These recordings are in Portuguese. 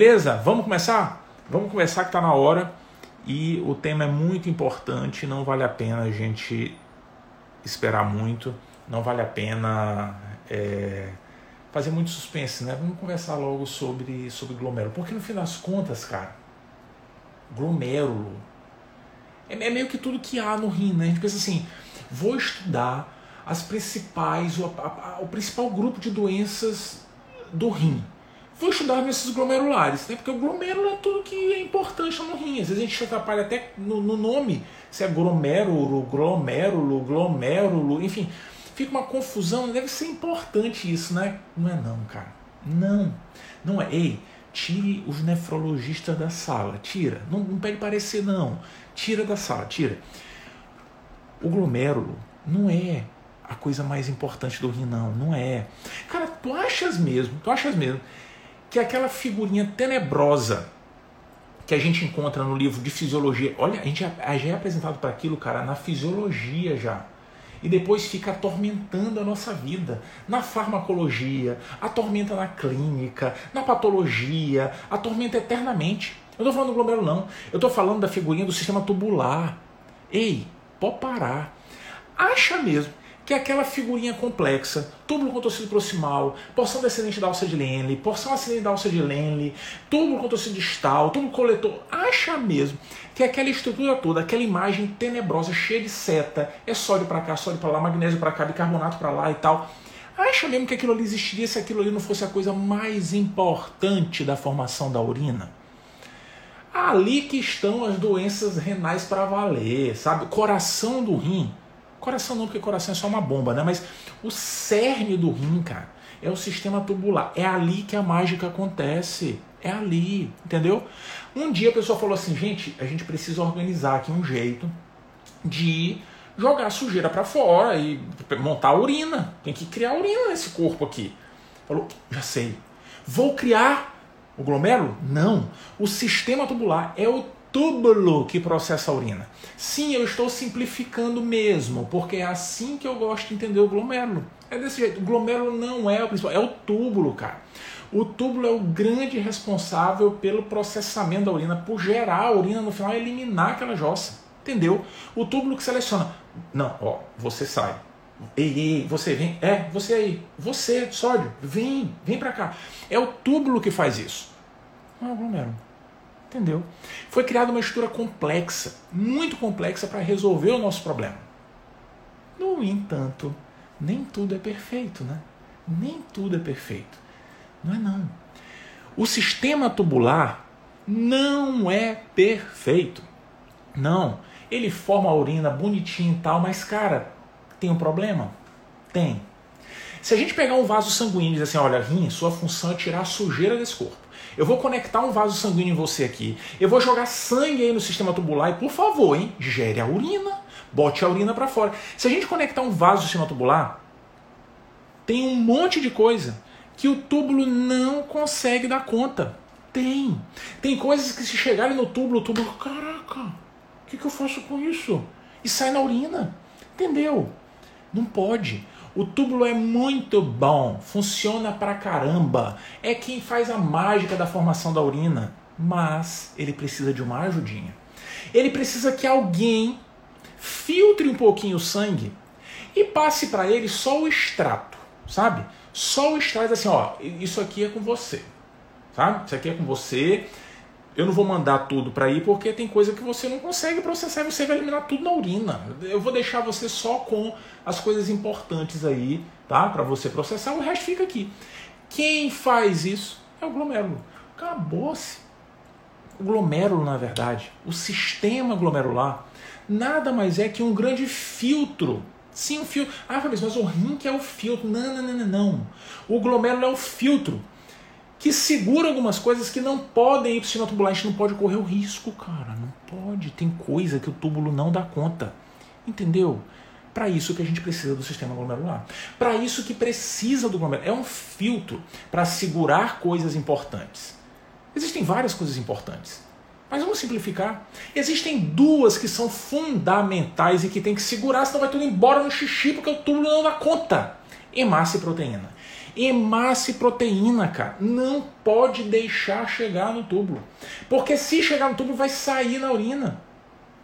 Beleza, vamos começar? Vamos começar que está na hora e o tema é muito importante, não vale a pena a gente esperar muito, não vale a pena é, fazer muito suspense, né? Vamos conversar logo sobre, sobre glomérulo, porque no fim das contas, cara, glomérulo é, é meio que tudo que há no rim, né? A gente pensa assim, vou estudar as principais, o, a, a, o principal grupo de doenças do rim vou estudar nesses glomerulares, né? Porque o glomérulo é tudo que é importante no rim. Às vezes a gente atrapalha até no, no nome, se é glomérulo, glomérulo, glomérulo, enfim. Fica uma confusão, deve ser importante isso, né? Não é não, cara. Não. Não é. Ei, tire os nefrologistas da sala. Tira. Não, não pede parecer, não. Tira da sala, tira. O glomérulo não é a coisa mais importante do rim, não. Não é. Cara, tu achas mesmo, tu achas mesmo que é aquela figurinha tenebrosa que a gente encontra no livro de fisiologia. Olha, a gente já, é apresentado para aquilo, cara, na fisiologia já. E depois fica atormentando a nossa vida. Na farmacologia, atormenta na clínica, na patologia, atormenta eternamente. Eu não estou falando do glomérulo, não. Eu estou falando da figurinha do sistema tubular. Ei, pode parar. Acha mesmo que é aquela figurinha complexa, túbulo contorcido proximal, porção descendente da alça de Lenle, porção ascendente da alça de Lenle, túbulo contorcido distal, túbulo coletor, acha mesmo que aquela estrutura toda, aquela imagem tenebrosa, cheia de seta, é sódio para cá, sódio para lá, magnésio para cá, bicarbonato para lá e tal. Acha mesmo que aquilo ali existiria se aquilo ali não fosse a coisa mais importante da formação da urina? Ali que estão as doenças renais para valer, sabe? Coração do rim Coração não, porque coração é só uma bomba, né? Mas o cerne do rim, cara, é o sistema tubular. É ali que a mágica acontece. É ali, entendeu? Um dia a pessoa falou assim, gente, a gente precisa organizar aqui um jeito de jogar a sujeira para fora e montar a urina. Tem que criar urina nesse corpo aqui. Falou, já sei. Vou criar o glomérulo? Não. O sistema tubular é o túbulo que processa a urina. Sim, eu estou simplificando mesmo, porque é assim que eu gosto de entender o glomérulo. É desse jeito. O glomérulo não é o principal, é o túbulo, cara. O túbulo é o grande responsável pelo processamento da urina, por gerar a urina no final e eliminar aquela jossa. Entendeu? O túbulo que seleciona. Não, ó, você sai. Ei, ei, você vem. É, você aí. Você, sódio, vem, vem pra cá. É o túbulo que faz isso. Não é o glomérulo. Entendeu? Foi criada uma estrutura complexa, muito complexa para resolver o nosso problema. No entanto, nem tudo é perfeito, né? Nem tudo é perfeito. Não é não. O sistema tubular não é perfeito. Não. Ele forma a urina bonitinho e tal, mas cara, tem um problema? Tem. Se a gente pegar um vaso sanguíneo e dizer assim, olha, rim, sua função é tirar a sujeira desse corpo. Eu vou conectar um vaso sanguíneo em você aqui. Eu vou jogar sangue aí no sistema tubular e, por favor, hein, gere a urina. Bote a urina para fora. Se a gente conectar um vaso no sistema tubular, tem um monte de coisa que o túbulo não consegue dar conta. Tem. Tem coisas que se chegarem no túbulo, o túbulo, caraca, o que, que eu faço com isso? E sai na urina. Entendeu? Não pode. O túbulo é muito bom, funciona pra caramba. É quem faz a mágica da formação da urina. Mas ele precisa de uma ajudinha. Ele precisa que alguém filtre um pouquinho o sangue e passe para ele só o extrato, sabe? Só o extrato assim, ó, isso aqui é com você, sabe? Isso aqui é com você eu não vou mandar tudo para ir porque tem coisa que você não consegue processar e você vai eliminar tudo na urina. Eu vou deixar você só com as coisas importantes aí, tá? Para você processar, o resto fica aqui. Quem faz isso é o glomérulo. Acabou-se. O glomérulo, na verdade, o sistema glomerular, nada mais é que um grande filtro Sim, um filtro. Ah, Fabrício, mas o rim que é o filtro. Não, não, não, não. O glomérulo é o filtro que segura algumas coisas que não podem ir para o sistema tubular. A gente não pode correr o risco, cara. Não pode. Tem coisa que o túbulo não dá conta. Entendeu? Para isso que a gente precisa do sistema glomerular. Para isso que precisa do glomerular. É um filtro para segurar coisas importantes. Existem várias coisas importantes. Mas vamos simplificar. Existem duas que são fundamentais e que tem que segurar, senão vai tudo embora no xixi, porque o túbulo não dá conta. Hemácia e proteína. Hemácia e proteína, cara, não pode deixar chegar no túbulo. Porque se chegar no túbulo, vai sair na urina.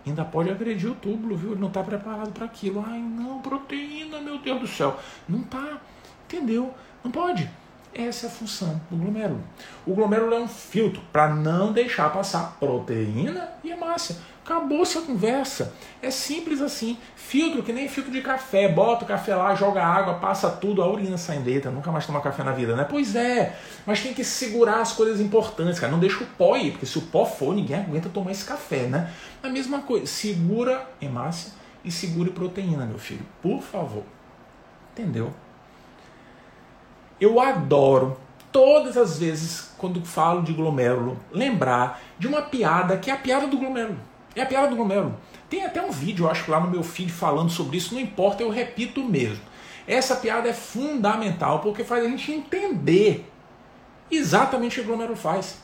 Ainda pode agredir o túbulo, viu? Ele não está preparado para aquilo. Ai, não, proteína, meu Deus do céu. Não tá, entendeu? Não pode. Essa é a função do glomérulo. O glomérulo é um filtro para não deixar passar proteína e hemácia. Acabou-se a conversa. É simples assim. Filtro, que nem filtro de café. Bota o café lá, joga água, passa tudo, a urina sai letra. Nunca mais toma café na vida, né? Pois é. Mas tem que segurar as coisas importantes, cara. Não deixa o pó ir, porque se o pó for, ninguém aguenta tomar esse café, né? A mesma coisa. Segura hemácia e segure proteína, meu filho. Por favor. Entendeu? Eu adoro todas as vezes quando falo de glomérulo lembrar de uma piada que é a piada do glomérulo. É a piada do glomérulo. Tem até um vídeo, eu acho lá no meu feed falando sobre isso, não importa, eu repito mesmo. Essa piada é fundamental porque faz a gente entender exatamente o que o glomérulo faz.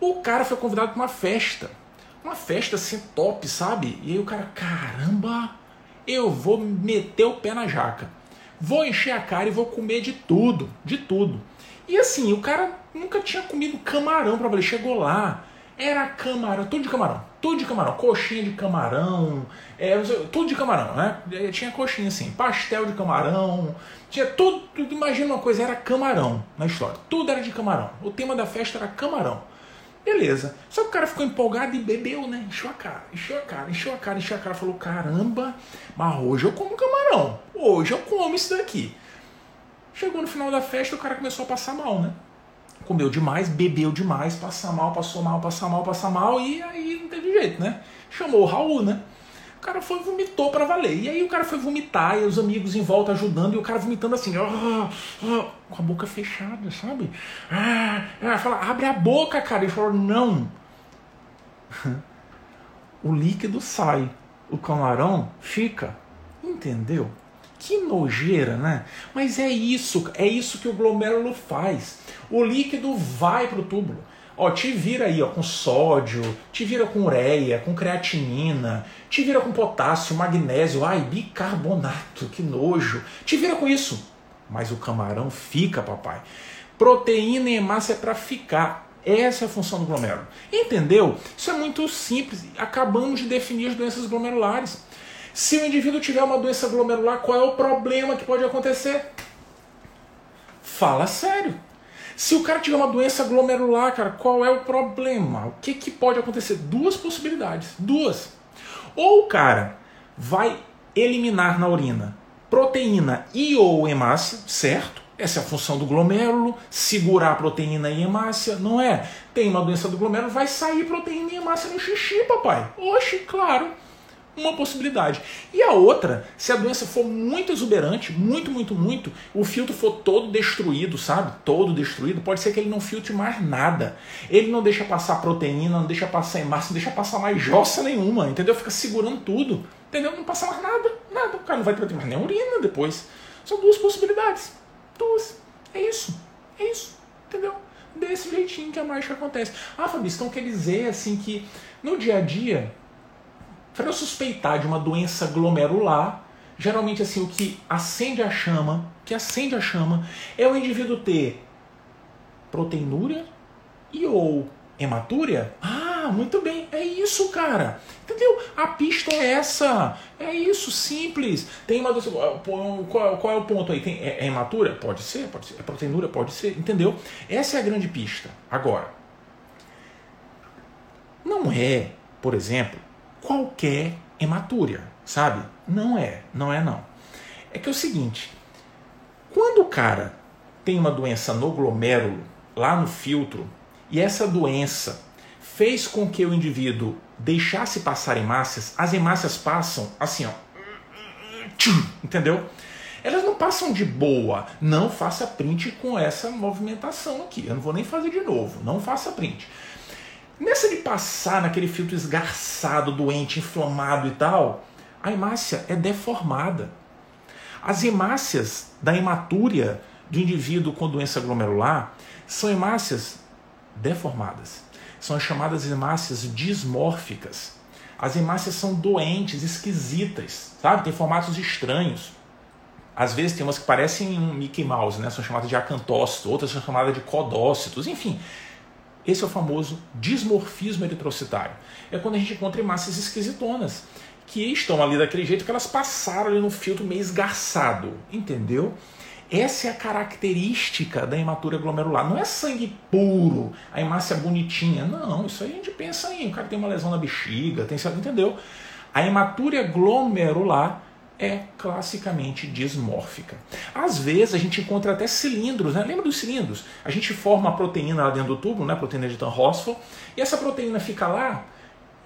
O cara foi convidado para uma festa. Uma festa assim top, sabe? E aí o cara, caramba, eu vou meter o pé na jaca. Vou encher a cara e vou comer de tudo, de tudo. E assim, o cara nunca tinha comido camarão para valer. Chegou lá, era camarão, tudo de camarão, tudo de camarão, coxinha de camarão, é, tudo de camarão, né? Tinha coxinha assim, pastel de camarão, tinha tudo, tudo, imagina uma coisa, era camarão na história, tudo era de camarão. O tema da festa era camarão. Beleza. Só que o cara ficou empolgado e bebeu, né? Encheu a cara, encheu a cara, encheu a cara, encheu a cara. Falou: caramba, mas hoje eu como camarão. Hoje eu como isso daqui. Chegou no final da festa, o cara começou a passar mal, né? Comeu demais, bebeu demais, passa mal, passou mal, passa mal, passa mal, e aí não teve jeito, né? Chamou o Raul, né? O cara foi vomitou para valer. E aí o cara foi vomitar, e os amigos em volta ajudando, e o cara vomitando assim, ó, ó, com a boca fechada, sabe? Ah, ah, fala, abre a boca, cara. Ele falou, não. o líquido sai, o camarão fica. Entendeu? Que nojeira, né? Mas é isso, é isso que o glomérulo faz. O líquido vai para o túbulo. Ó, te vira aí ó, com sódio, te vira com ureia, com creatinina, te vira com potássio, magnésio, ai, bicarbonato, que nojo. Te vira com isso. Mas o camarão fica, papai. Proteína e hemácia é para ficar. Essa é a função do glomérulo. Entendeu? Isso é muito simples. Acabamos de definir as doenças glomerulares. Se o indivíduo tiver uma doença glomerular, qual é o problema que pode acontecer? Fala sério. Se o cara tiver uma doença glomerular, cara, qual é o problema? O que, que pode acontecer? Duas possibilidades. Duas. Ou o cara vai eliminar na urina proteína e ou hemácia, certo? Essa é a função do glomérulo, segurar a proteína e hemácia, não é? Tem uma doença do glomérulo, vai sair proteína e hemácia no xixi, papai. Oxe, claro uma possibilidade. E a outra, se a doença for muito exuberante, muito, muito, muito, o filtro for todo destruído, sabe? Todo destruído, pode ser que ele não filtre mais nada. Ele não deixa passar proteína, não deixa passar hemácia, não deixa passar mais jossa nenhuma, entendeu? Fica segurando tudo, entendeu? Não passa mais nada, nada. O cara não vai ter mais nem urina depois. São duas possibilidades. Duas. É isso. É isso. Entendeu? Desse jeitinho que a mágica acontece. Ah, Fabrício, então quer dizer assim que no dia a dia para eu suspeitar de uma doença glomerular, geralmente assim o que acende a chama, que acende a chama, é o indivíduo ter proteinúria e ou hematúria. Ah, muito bem, é isso, cara. Entendeu? A pista é essa. É isso, simples. Tem uma. Qual, qual é o ponto aí? Tem, é, é? Pode ser, pode ser. É proteinúria? Pode ser. Entendeu? Essa é a grande pista. Agora, não é, por exemplo, qualquer hematúria, sabe? Não é, não é não. É que é o seguinte, quando o cara tem uma doença no glomérulo, lá no filtro, e essa doença fez com que o indivíduo deixasse passar hemácias, as hemácias passam assim, ó. Entendeu? Elas não passam de boa. Não faça print com essa movimentação aqui. Eu não vou nem fazer de novo. Não faça print. Nessa de passar naquele filtro esgarçado, doente, inflamado e tal, a hemácia é deformada. As hemácias da hematúria do indivíduo com doença glomerular são hemácias deformadas. São as chamadas hemácias dismórficas. As hemácias são doentes, esquisitas, sabe? Tem formatos estranhos. Às vezes tem umas que parecem um Mickey Mouse, né? são chamadas de acantócitos, outras são chamadas de codócitos, enfim. Esse é o famoso dismorfismo eritrocitário. É quando a gente encontra massas esquisitonas, que estão ali daquele jeito que elas passaram ali no filtro meio esgarçado, entendeu? Essa é a característica da hematúria glomerular. Não é sangue puro, a hemácia bonitinha. Não, isso aí a gente pensa em. O cara tem uma lesão na bexiga, tem entendeu? A hematúria glomerular é classicamente dismórfica. Às vezes a gente encontra até cilindros, né? Lembra dos cilindros? A gente forma a proteína lá dentro do tubo, né? Proteína de Tan-Rosford, e essa proteína fica lá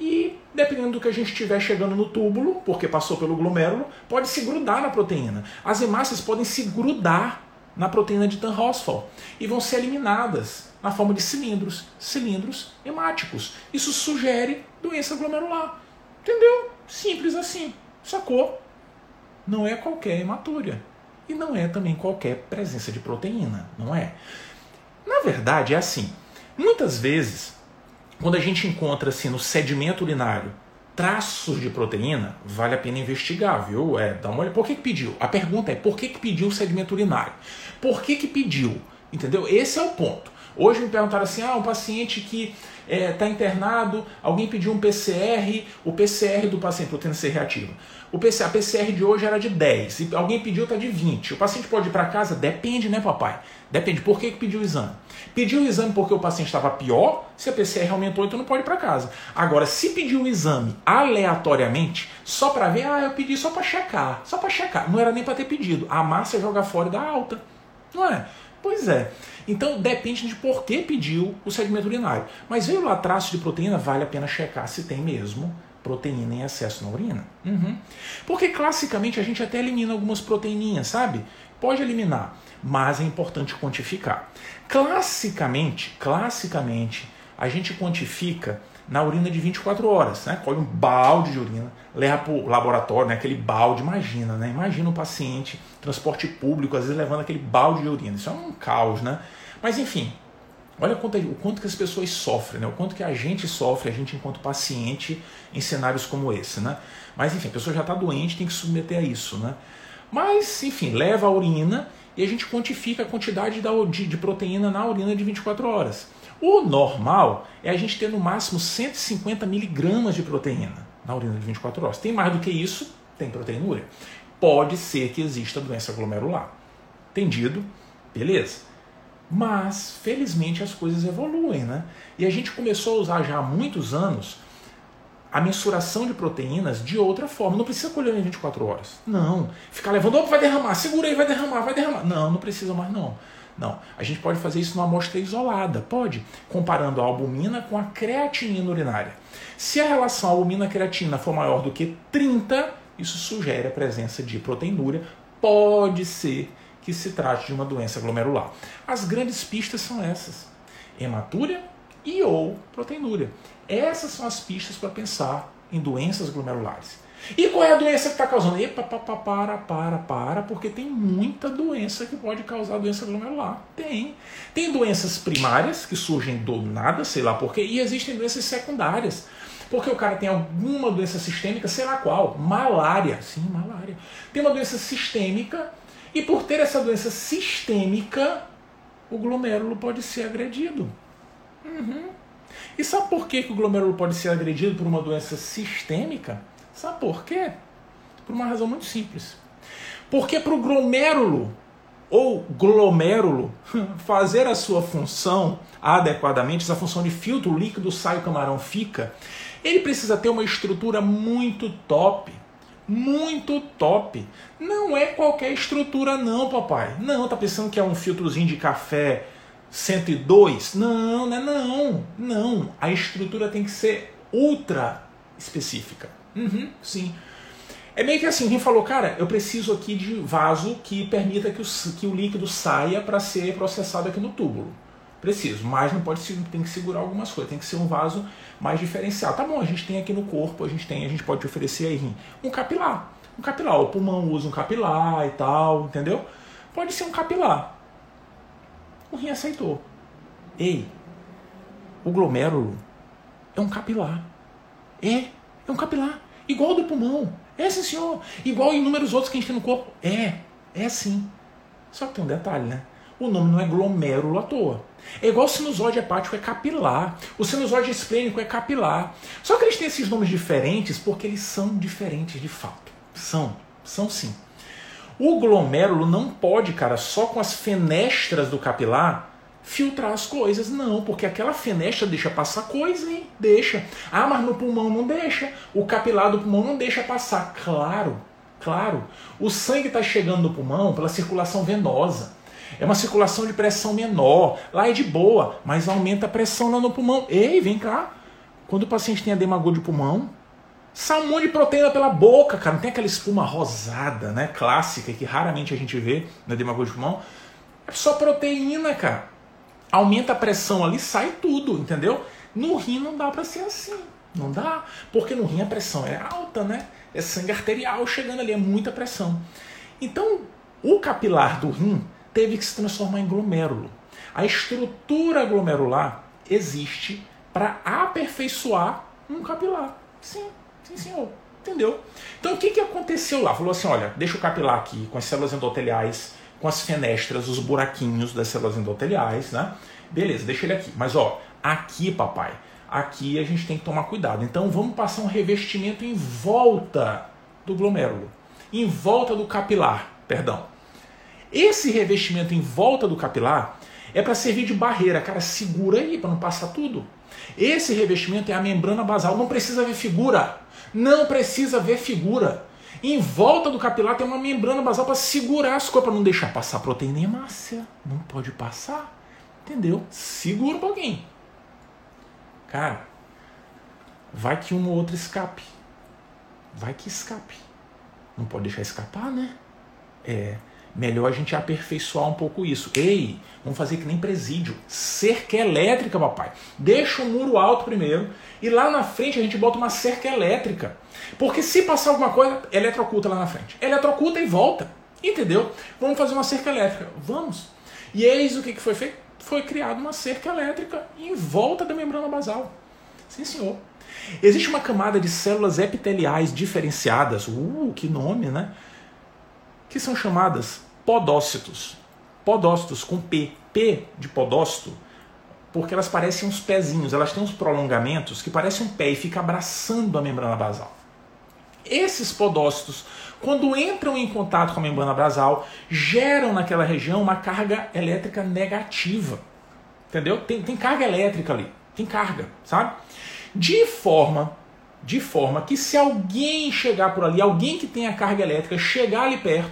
e, dependendo do que a gente estiver chegando no túbulo, porque passou pelo glomérulo, pode se grudar na proteína. As hemácias podem se grudar na proteína de Tan-Rosford e vão ser eliminadas na forma de cilindros, cilindros hemáticos. Isso sugere doença glomerular. Entendeu? Simples assim. Sacou? Não é qualquer hematúria. E não é também qualquer presença de proteína, não é? Na verdade, é assim. Muitas vezes, quando a gente encontra assim no sedimento urinário traços de proteína, vale a pena investigar, viu? É, dá uma olhada. Por que, que pediu? A pergunta é por que, que pediu o sedimento urinário? Por que, que pediu? Entendeu? Esse é o ponto. Hoje me perguntaram assim: ah, um paciente que está é, tá internado, alguém pediu um PCR, o PCR do paciente, proteína C reativa. O PCR, a PCR de hoje era de 10, e alguém pediu está de 20. O paciente pode ir para casa? Depende, né, papai? Depende. Por que, que pediu o exame? Pediu o exame porque o paciente estava pior, se a PCR aumentou, então não pode ir para casa. Agora, se pediu o exame aleatoriamente, só para ver, ah, eu pedi só para checar, só para checar. Não era nem para ter pedido. A massa joga fora dá alta. Não é? Pois é. Então depende de por que pediu o segmento urinário. Mas veio lá traço de proteína, vale a pena checar se tem mesmo proteína em excesso na urina. Uhum. Porque classicamente a gente até elimina algumas proteíninhas, sabe? Pode eliminar, mas é importante quantificar. Classicamente, classicamente, a gente quantifica na urina de 24 horas, né? Colhe um balde de urina, leva para o laboratório, né? aquele balde, imagina, né? Imagina o paciente, transporte público, às vezes levando aquele balde de urina. Isso é um caos, né? Mas enfim, olha o quanto, o quanto que as pessoas sofrem, né? o quanto que a gente sofre, a gente enquanto paciente, em cenários como esse. Né? Mas enfim, a pessoa já está doente, tem que se submeter a isso. Né? Mas, enfim, leva a urina e a gente quantifica a quantidade de, de proteína na urina de 24 horas. O normal é a gente ter no máximo 150 miligramas de proteína na urina de 24 horas. Tem mais do que isso, tem proteinúria. Pode ser que exista doença glomerular. Entendido? Beleza. Mas, felizmente, as coisas evoluem, né? E a gente começou a usar já há muitos anos a mensuração de proteínas de outra forma. Não precisa colher em 24 horas. Não. Ficar levando, opa, vai derramar, segura aí, vai derramar, vai derramar. Não, não precisa mais não. Não. A gente pode fazer isso numa amostra isolada, pode, comparando a albumina com a creatinina urinária. Se a relação albumina-creatina for maior do que 30, isso sugere a presença de proteinúria. Pode ser que se trate de uma doença glomerular. As grandes pistas são essas: hematúria e ou proteinúria. Essas são as pistas para pensar em doenças glomerulares. E qual é a doença que está causando? Epa, pa, pa, para, para, para, porque tem muita doença que pode causar doença glomerular. Tem. Tem doenças primárias que surgem do nada, sei lá porquê, e existem doenças secundárias. Porque o cara tem alguma doença sistêmica, sei lá qual, malária. Sim, malária. Tem uma doença sistêmica e por ter essa doença sistêmica, o glomérulo pode ser agredido. Uhum. E sabe por que, que o glomérulo pode ser agredido por uma doença sistêmica? Sabe por quê? Por uma razão muito simples. Porque para o glomérulo ou glomérulo fazer a sua função adequadamente, essa função de filtro, o líquido sai, o camarão fica, ele precisa ter uma estrutura muito top muito top. Não é qualquer estrutura não, papai. Não, tá pensando que é um filtrozinho de café 102? Não, não é não. Não, a estrutura tem que ser ultra específica. Uhum, sim. É meio que assim, quem falou, cara, eu preciso aqui de vaso que permita que o, que o líquido saia para ser processado aqui no túbulo. Preciso, mas não pode tem que segurar algumas coisas, tem que ser um vaso mais diferenciado. Tá bom, a gente tem aqui no corpo, a gente tem, a gente pode oferecer aí um capilar. Um capilar, o pulmão usa um capilar e tal, entendeu? Pode ser um capilar. O rim aceitou. Ei, o glomérulo é um capilar. É, é um capilar. Igual do pulmão. É, sim, senhor. Igual inúmeros outros que a gente tem no corpo. É. É assim. Só que tem um detalhe, né? O nome não é glomérulo à toa. É igual sinusóide hepático é capilar. O sinusóide esplênico é capilar. Só que eles têm esses nomes diferentes porque eles são diferentes de fato. São, são sim. O glomérulo não pode, cara, só com as fenestras do capilar filtrar as coisas. Não, porque aquela fenestra deixa passar coisa, hein? Deixa. Ah, mas no pulmão não deixa. O capilar do pulmão não deixa passar. Claro, claro. O sangue está chegando no pulmão pela circulação venosa. É uma circulação de pressão menor. Lá é de boa, mas aumenta a pressão lá no pulmão. Ei, vem cá. Quando o paciente tem edema de pulmão, sai um monte de proteína pela boca, cara. Não tem aquela espuma rosada, né? Clássica, que raramente a gente vê edema agudo de pulmão. É só proteína, cara. Aumenta a pressão ali, sai tudo, entendeu? No rim não dá para ser assim. Não dá. Porque no rim a pressão é alta, né? É sangue arterial chegando ali, é muita pressão. Então, o capilar do rim teve que se transformar em glomérulo. A estrutura glomerular existe para aperfeiçoar um capilar. Sim, sim, senhor. Entendeu? Então o que, que aconteceu lá? Falou assim: olha, deixa o capilar aqui com as células endoteliais, com as fenestras, os buraquinhos das células endoteliais, né? Beleza, deixa ele aqui. Mas ó, aqui, papai, aqui a gente tem que tomar cuidado. Então vamos passar um revestimento em volta do glomérulo, em volta do capilar, perdão. Esse revestimento em volta do capilar é para servir de barreira, cara, segura aí para não passar tudo. Esse revestimento é a membrana basal, não precisa ver figura. Não precisa ver figura. Em volta do capilar tem uma membrana basal para segurar as coisas, para não deixar passar proteína hemácia. Não pode passar. Entendeu? Segura um pouquinho. Cara, vai que um ou outro escape. Vai que escape. Não pode deixar escapar, né? É melhor a gente aperfeiçoar um pouco isso. Ei, vamos fazer que nem presídio. Cerca elétrica, papai. Deixa o muro alto primeiro e lá na frente a gente bota uma cerca elétrica. Porque se passar alguma coisa, eletrocuta lá na frente. Eletrocuta e volta. Entendeu? Vamos fazer uma cerca elétrica. Vamos. E eis o que foi feito? Foi criada uma cerca elétrica em volta da membrana basal. Sim, senhor. Existe uma camada de células epiteliais diferenciadas, uh, que nome, né? Que são chamadas podócitos. Podócitos com P. P de podócito, porque elas parecem uns pezinhos, elas têm uns prolongamentos que parecem um pé e fica abraçando a membrana basal. Esses podócitos, quando entram em contato com a membrana basal, geram naquela região uma carga elétrica negativa. Entendeu? Tem, tem carga elétrica ali, tem carga, sabe? De forma de forma que se alguém chegar por ali, alguém que tenha carga elétrica chegar ali perto,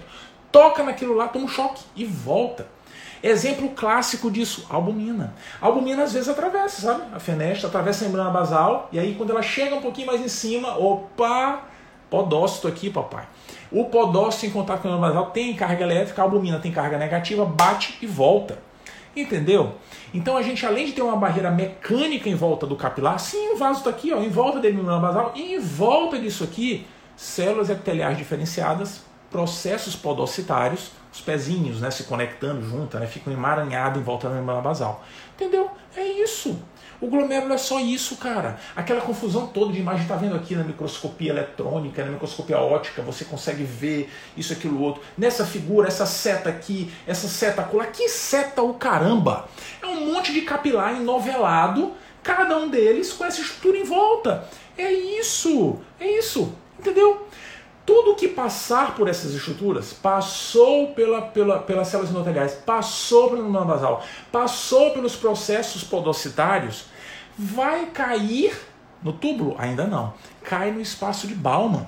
toca naquilo lá, toma um choque e volta. Exemplo clássico disso, albumina. A albumina às vezes atravessa, sabe? A fenestra atravessa a membrana basal e aí quando ela chega um pouquinho mais em cima, opa, podócito aqui, papai. O podócito em contato com a membrana basal tem carga elétrica, a albumina tem carga negativa, bate e volta. Entendeu? Então a gente, além de ter uma barreira mecânica em volta do capilar, sim, o vaso está aqui, ó, em volta dele, membrana basal, e em volta disso aqui, células epiteliais diferenciadas processos podocitários, os pezinhos né, se conectando junto, né, ficam emaranhados em volta da membrana basal. Entendeu? É isso. O glomérulo é só isso, cara. Aquela confusão toda de imagem, tá vendo aqui na microscopia eletrônica, na microscopia ótica, você consegue ver isso, aquilo, outro. Nessa figura, essa seta aqui, essa seta colar. Que seta o caramba! É um monte de capilar enovelado, cada um deles com essa estrutura em volta. É isso, é isso, entendeu? Tudo que passar por essas estruturas passou pela, pela, pelas células endoteliais, passou pelo membrana basal, passou pelos processos podocitários, vai cair no túbulo? Ainda não. Cai no espaço de Bauman.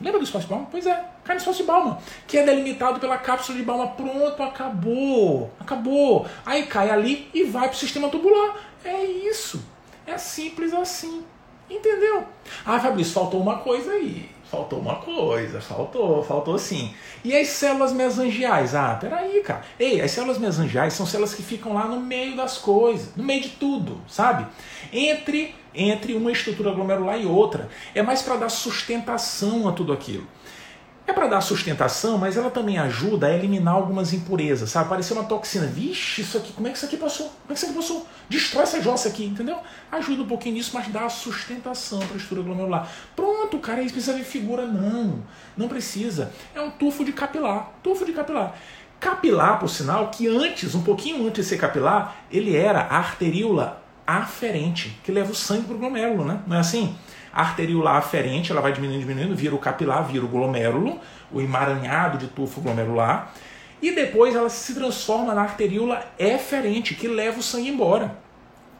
Lembra do espaço de Bauman? Pois é, cai no espaço de Bauman, que é delimitado pela cápsula de Bauman. Pronto, acabou, acabou. Aí cai ali e vai para o sistema tubular. É isso. É simples assim. Entendeu? Ah, Fabrício, faltou uma coisa aí faltou uma coisa, faltou, faltou sim. E as células mesangiais? Ah, peraí, cara. Ei, as células mesangiais são células que ficam lá no meio das coisas, no meio de tudo, sabe? Entre, entre uma estrutura glomerular e outra. É mais para dar sustentação a tudo aquilo. É para dar sustentação, mas ela também ajuda a eliminar algumas impurezas, sabe? Apareceu uma toxina. Vixe, isso aqui, como é que isso aqui passou? Como é que isso aqui passou? Destrói essa jossa aqui, entendeu? Ajuda um pouquinho nisso, mas dá sustentação para a estrutura glomerular. Pronto, cara, aí precisa de figura. Não, não precisa. É um tufo de capilar. Tufo de capilar. Capilar, por sinal, que antes, um pouquinho antes de ser capilar, ele era a arteríola aferente, que leva o sangue para o glomérulo, né? Não é assim? A arteríola aferente, ela vai diminuindo, diminuindo, vira o capilar, vira o glomérulo, o emaranhado de tufo glomerular, e depois ela se transforma na arteríola eferente, que leva o sangue embora.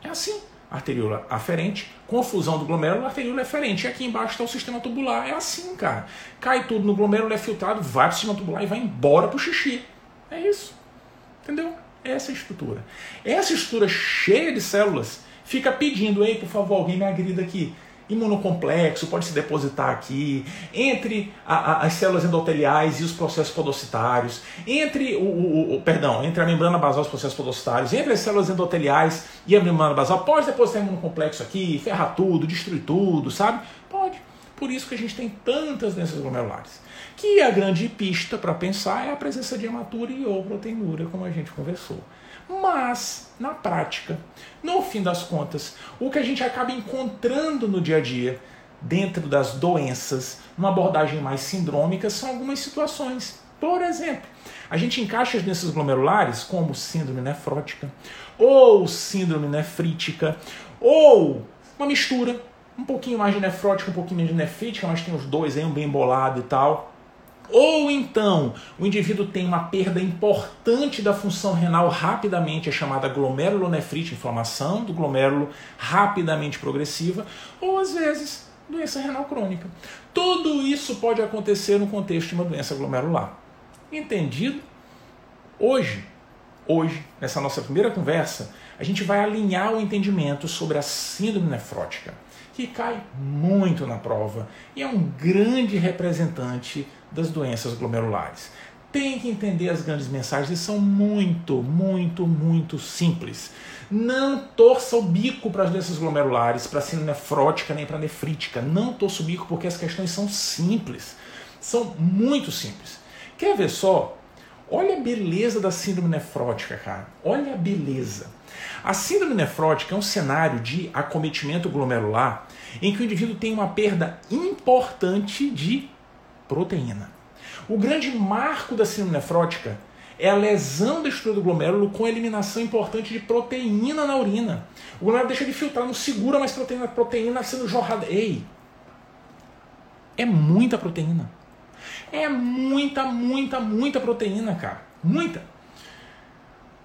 É assim. Arteríola aferente, confusão do glomérulo, arteríola eferente. E aqui embaixo está o sistema tubular. É assim, cara. Cai tudo no glomérulo, é filtrado, vai para o sistema tubular e vai embora para o xixi. É isso. Entendeu? Essa é estrutura. Essa estrutura cheia de células fica pedindo, ei, por favor, alguém me agrida aqui imunocomplexo pode se depositar aqui, entre a, a, as células endoteliais e os processos podocitários, entre o, o, o, perdão, entre a membrana basal e os processos podocitários, entre as células endoteliais e a membrana basal, pode depositar imunocomplexo aqui, ferrar tudo, destruir tudo, sabe? Pode. Por isso que a gente tem tantas doenças glomerulares. Que a grande pista para pensar é a presença de hematura e ou proteinúria, como a gente conversou. Mas, na prática, no fim das contas, o que a gente acaba encontrando no dia a dia, dentro das doenças, uma abordagem mais sindrômica, são algumas situações. Por exemplo, a gente encaixa as doenças glomerulares como síndrome nefrótica, ou síndrome nefrítica, ou uma mistura, um pouquinho mais de nefrótica, um pouquinho de nefrítica, mas tem os dois aí, um bem bolado e tal. Ou então o indivíduo tem uma perda importante da função renal rapidamente, é chamada glomerulonefrite, inflamação do glomérulo rapidamente progressiva, ou às vezes doença renal crônica. Tudo isso pode acontecer no contexto de uma doença glomerular. Entendido? Hoje, hoje, nessa nossa primeira conversa, a gente vai alinhar o entendimento sobre a síndrome nefrótica, que cai muito na prova e é um grande representante das doenças glomerulares. Tem que entender as grandes mensagens e são muito, muito, muito simples. Não torça o bico para as doenças glomerulares, para a síndrome nefrótica nem para a nefrítica. Não torça o bico porque as questões são simples. São muito simples. Quer ver só? Olha a beleza da síndrome nefrótica, cara. Olha a beleza. A síndrome nefrótica é um cenário de acometimento glomerular em que o indivíduo tem uma perda importante de proteína. O grande marco da síndrome nefrótica é a lesão da estrutura do glomérulo com eliminação importante de proteína na urina. O glomérulo deixa de filtrar, não segura mais proteína, proteína sendo jorrada. Ei! É muita proteína. É muita, muita, muita proteína, cara. Muita.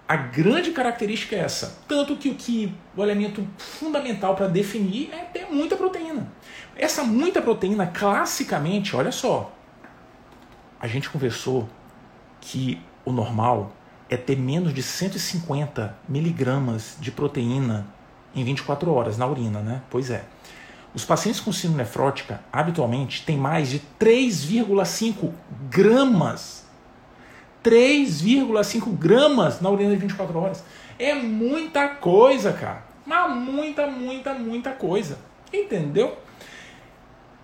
A grande característica é essa. Tanto que o que o elemento fundamental para definir é ter muita proteína. Essa muita proteína, classicamente, olha só, a gente conversou que o normal é ter menos de 150 miligramas de proteína em 24 horas na urina, né? Pois é. Os pacientes com síndrome nefrótica habitualmente têm mais de 3,5 gramas. 3,5 gramas na urina de 24 horas. É muita coisa, cara. Mas muita, muita, muita coisa. Entendeu?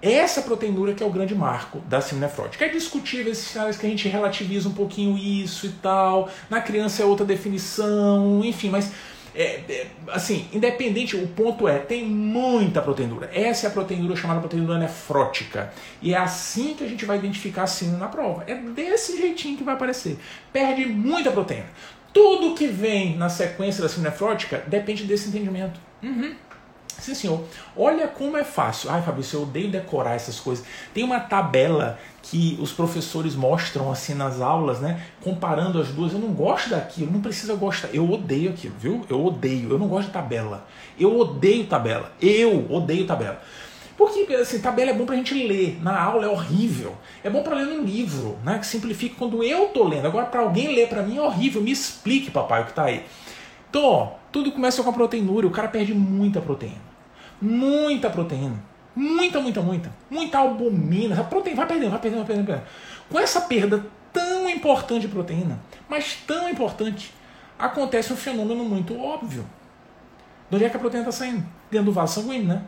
Essa proteinúria que é o grande marco da síndrome nefrótica. É discutível esses sinais que a gente relativiza um pouquinho isso e tal. Na criança é outra definição, enfim, mas é, é, assim, independente, o ponto é, tem muita proteinúria. Essa é a proteinúria chamada proteinúria nefrótica. E é assim que a gente vai identificar a síndrome na prova. É desse jeitinho que vai aparecer. Perde muita proteína. Tudo que vem na sequência da síndrome nefrótica depende desse entendimento. Uhum. Sim, senhor. Olha como é fácil. Ai, Fabrício, eu odeio decorar essas coisas. Tem uma tabela que os professores mostram assim nas aulas, né? Comparando as duas. Eu não gosto daquilo, não precisa gostar. Eu odeio aquilo, viu? Eu odeio. Eu não gosto de tabela. Eu odeio tabela. Eu odeio tabela. Porque assim, tabela é bom pra gente ler. Na aula é horrível. É bom para ler no livro, né? Que simplifica quando eu tô lendo. Agora, para alguém ler para mim é horrível. Me explique, papai, o que tá aí. Então, ó, tudo começa com a proteinúria. O cara perde muita proteína. Muita proteína. Muita, muita, muita. Muita albumina. A proteína vai perdendo, vai perdendo, vai perdendo, vai perdendo. Com essa perda tão importante de proteína, mas tão importante, acontece um fenômeno muito óbvio. De onde é que a proteína está saindo? Dentro do vaso sanguíneo, né?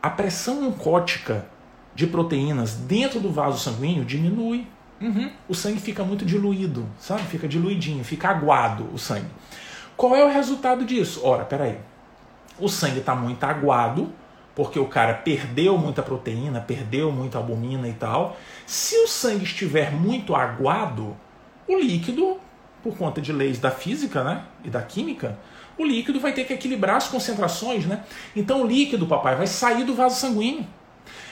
A pressão oncótica de proteínas dentro do vaso sanguíneo diminui. Uhum. O sangue fica muito diluído, sabe? Fica diluidinho, fica aguado o sangue. Qual é o resultado disso? Ora, peraí. O sangue está muito aguado, porque o cara perdeu muita proteína, perdeu muita albumina e tal. Se o sangue estiver muito aguado, o líquido, por conta de leis da física né, e da química, o líquido vai ter que equilibrar as concentrações. Né? Então o líquido, papai, vai sair do vaso sanguíneo.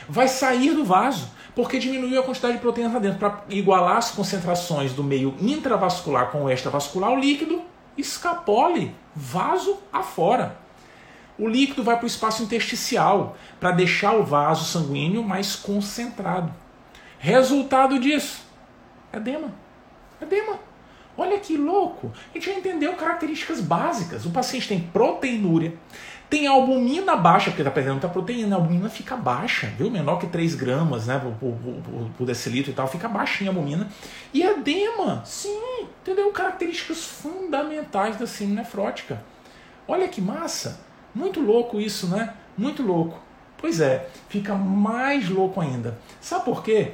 Vai sair do vaso, porque diminuiu a quantidade de proteína lá dentro. Para igualar as concentrações do meio intravascular com o extravascular, o líquido escapole, vaso afora. O líquido vai para o espaço intersticial para deixar o vaso sanguíneo mais concentrado. Resultado disso: edema. Edema. Olha que louco! A gente já entendeu características básicas. O paciente tem proteinúria, tem albumina baixa, porque está perdendo muita proteína, a albumina fica baixa, viu? Menor que 3 gramas né, por, por, por, decilitro e tal, fica baixinha a albumina. E edema, sim, entendeu? Características fundamentais da síndrome nefrótica. Olha que massa! Muito louco isso, né? Muito louco. Pois é, fica mais louco ainda. Sabe por quê?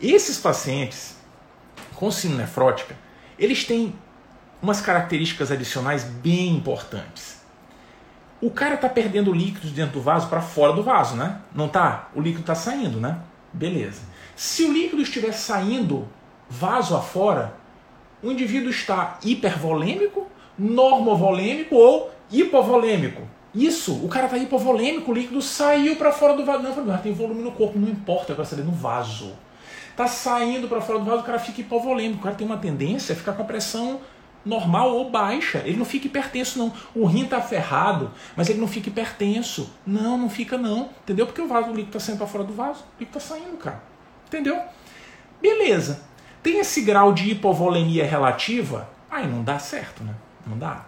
Esses pacientes com síndrome nefrótica, eles têm umas características adicionais bem importantes. O cara está perdendo líquidos dentro do vaso para fora do vaso, né? Não tá? O líquido está saindo, né? Beleza. Se o líquido estiver saindo vaso afora, o indivíduo está hipervolêmico, normovolêmico ou hipovolêmico. Isso, o cara está hipovolêmico, o líquido saiu para fora do vaso. Não, tem volume no corpo, não importa, eu quero saber no vaso. Tá saindo para fora do vaso, o cara fica hipovolêmico. O cara tem uma tendência a ficar com a pressão normal ou baixa. Ele não fica hipertenso, não. O rim tá ferrado, mas ele não fica hipertenso. Não, não fica não. Entendeu? Porque o vaso, líquido tá saindo para fora do vaso. O líquido tá saindo, cara. Entendeu? Beleza. Tem esse grau de hipovolemia relativa, aí não dá certo, né? Não dá.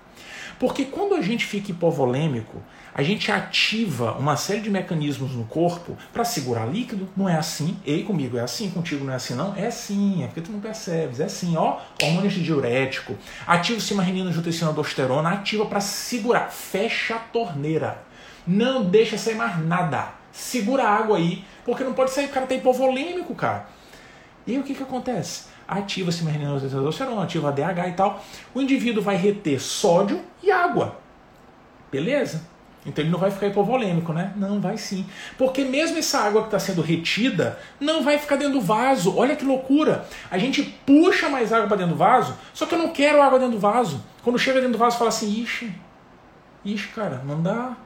Porque quando a gente fica hipovolêmico, a gente ativa uma série de mecanismos no corpo para segurar líquido. Não é assim. Ei, comigo é assim, contigo não é assim, não? É sim, é porque tu não percebes. É assim, ó. Hormônios de diurético, ativa cimarrenina, angiotensina, aldosterona, ativa para segurar. Fecha a torneira. Não deixa sair mais nada. Segura a água aí, porque não pode sair, o cara tá hipovolêmico, cara. E aí o que que acontece? Ativa cimarrenina, angiotensina, aldosterona, ativa a DH e tal. O indivíduo vai reter sódio e água. Beleza? Então ele não vai ficar hipovolêmico, né? Não, vai sim. Porque mesmo essa água que está sendo retida não vai ficar dentro do vaso. Olha que loucura. A gente puxa mais água para dentro do vaso, só que eu não quero água dentro do vaso. Quando chega dentro do vaso, fala assim: ixi, ixi, cara, não dá.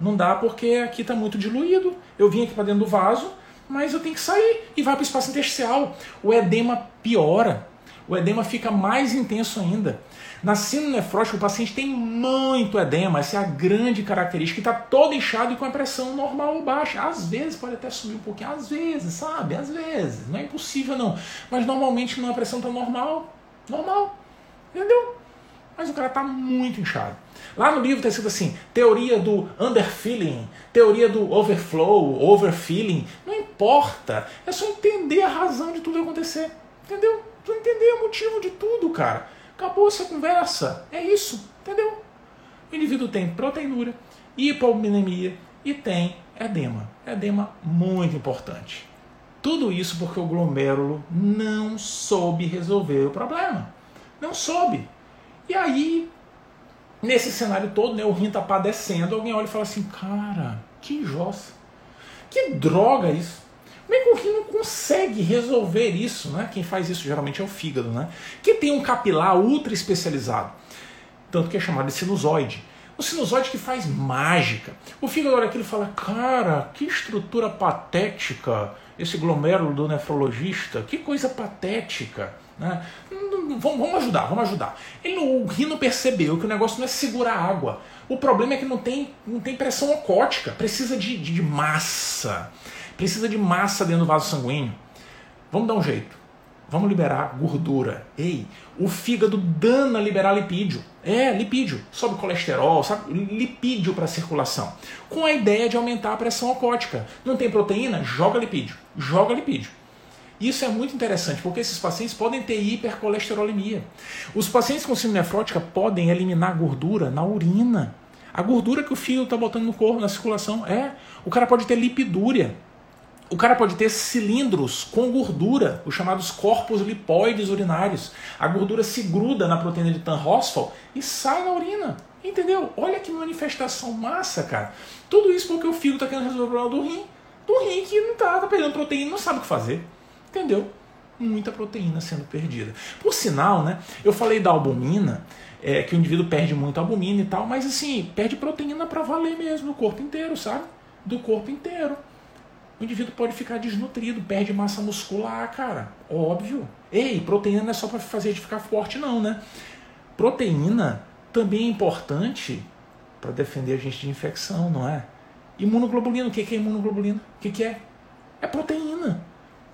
Não dá porque aqui está muito diluído. Eu vim aqui para dentro do vaso, mas eu tenho que sair e vai para o espaço intersticial. O edema piora. O edema fica mais intenso ainda. Na síndrome nefrótica, o paciente tem muito edema, essa é a grande característica, está todo inchado e com a pressão normal ou baixa. Às vezes pode até subir um pouquinho, às vezes, sabe? Às vezes, não é impossível não. Mas normalmente não a pressão está normal, normal, entendeu? Mas o cara está muito inchado. Lá no livro está escrito assim: teoria do underfilling, teoria do overflow, overfilling. Não importa, é só entender a razão de tudo acontecer, entendeu? Tu entender o motivo de tudo, cara. Acabou essa conversa. É isso, entendeu? O indivíduo tem proteinúria, hipominemia e tem edema. Edema muito importante. Tudo isso porque o glomérulo não soube resolver o problema. Não soube. E aí, nesse cenário todo, né, o rim está padecendo, alguém olha e fala assim, cara, que jossa. Que droga isso. Como é que o rim não consegue resolver isso? Né? Quem faz isso geralmente é o fígado, né? que tem um capilar ultra especializado, tanto que é chamado de sinusoide. O sinusoide que faz mágica. O fígado olha aquilo e fala: Cara, que estrutura patética esse glomérulo do nefrologista, que coisa patética. Né? Vamos, ajudar, vamos ajudar. Ele, o rim não percebeu que o negócio não é segurar água. O problema é que não tem, não tem pressão ocótica, precisa de, de massa. Precisa de massa dentro do vaso sanguíneo. Vamos dar um jeito. Vamos liberar gordura. Ei, o fígado dana liberar lipídio. É, lipídio. Sobe colesterol, sabe? Lipídio para a circulação. Com a ideia de aumentar a pressão ocótica. Não tem proteína? Joga lipídio. Joga lipídio. Isso é muito interessante, porque esses pacientes podem ter hipercolesterolemia. Os pacientes com síndrome nefrótica podem eliminar gordura na urina. A gordura que o fígado está botando no corpo, na circulação. É. O cara pode ter lipidúria. O cara pode ter cilindros com gordura, os chamados corpos lipóides urinários. A gordura se gruda na proteína de Tan-Hosfal e sai na urina. Entendeu? Olha que manifestação massa, cara. Tudo isso porque o fígado está querendo resolver o problema do rim. Do rim que não está tá perdendo proteína, não sabe o que fazer. Entendeu? Muita proteína sendo perdida. Por sinal, né? Eu falei da albumina, é, que o indivíduo perde muito albumina e tal, mas assim, perde proteína para valer mesmo, do corpo inteiro, sabe? Do corpo inteiro o indivíduo pode ficar desnutrido, perde massa muscular, cara. Óbvio. Ei, proteína não é só para fazer gente ficar forte, não, né? Proteína também é importante para defender a gente de infecção, não é? Imunoglobulina, o que é imunoglobulina? O que é? É proteína.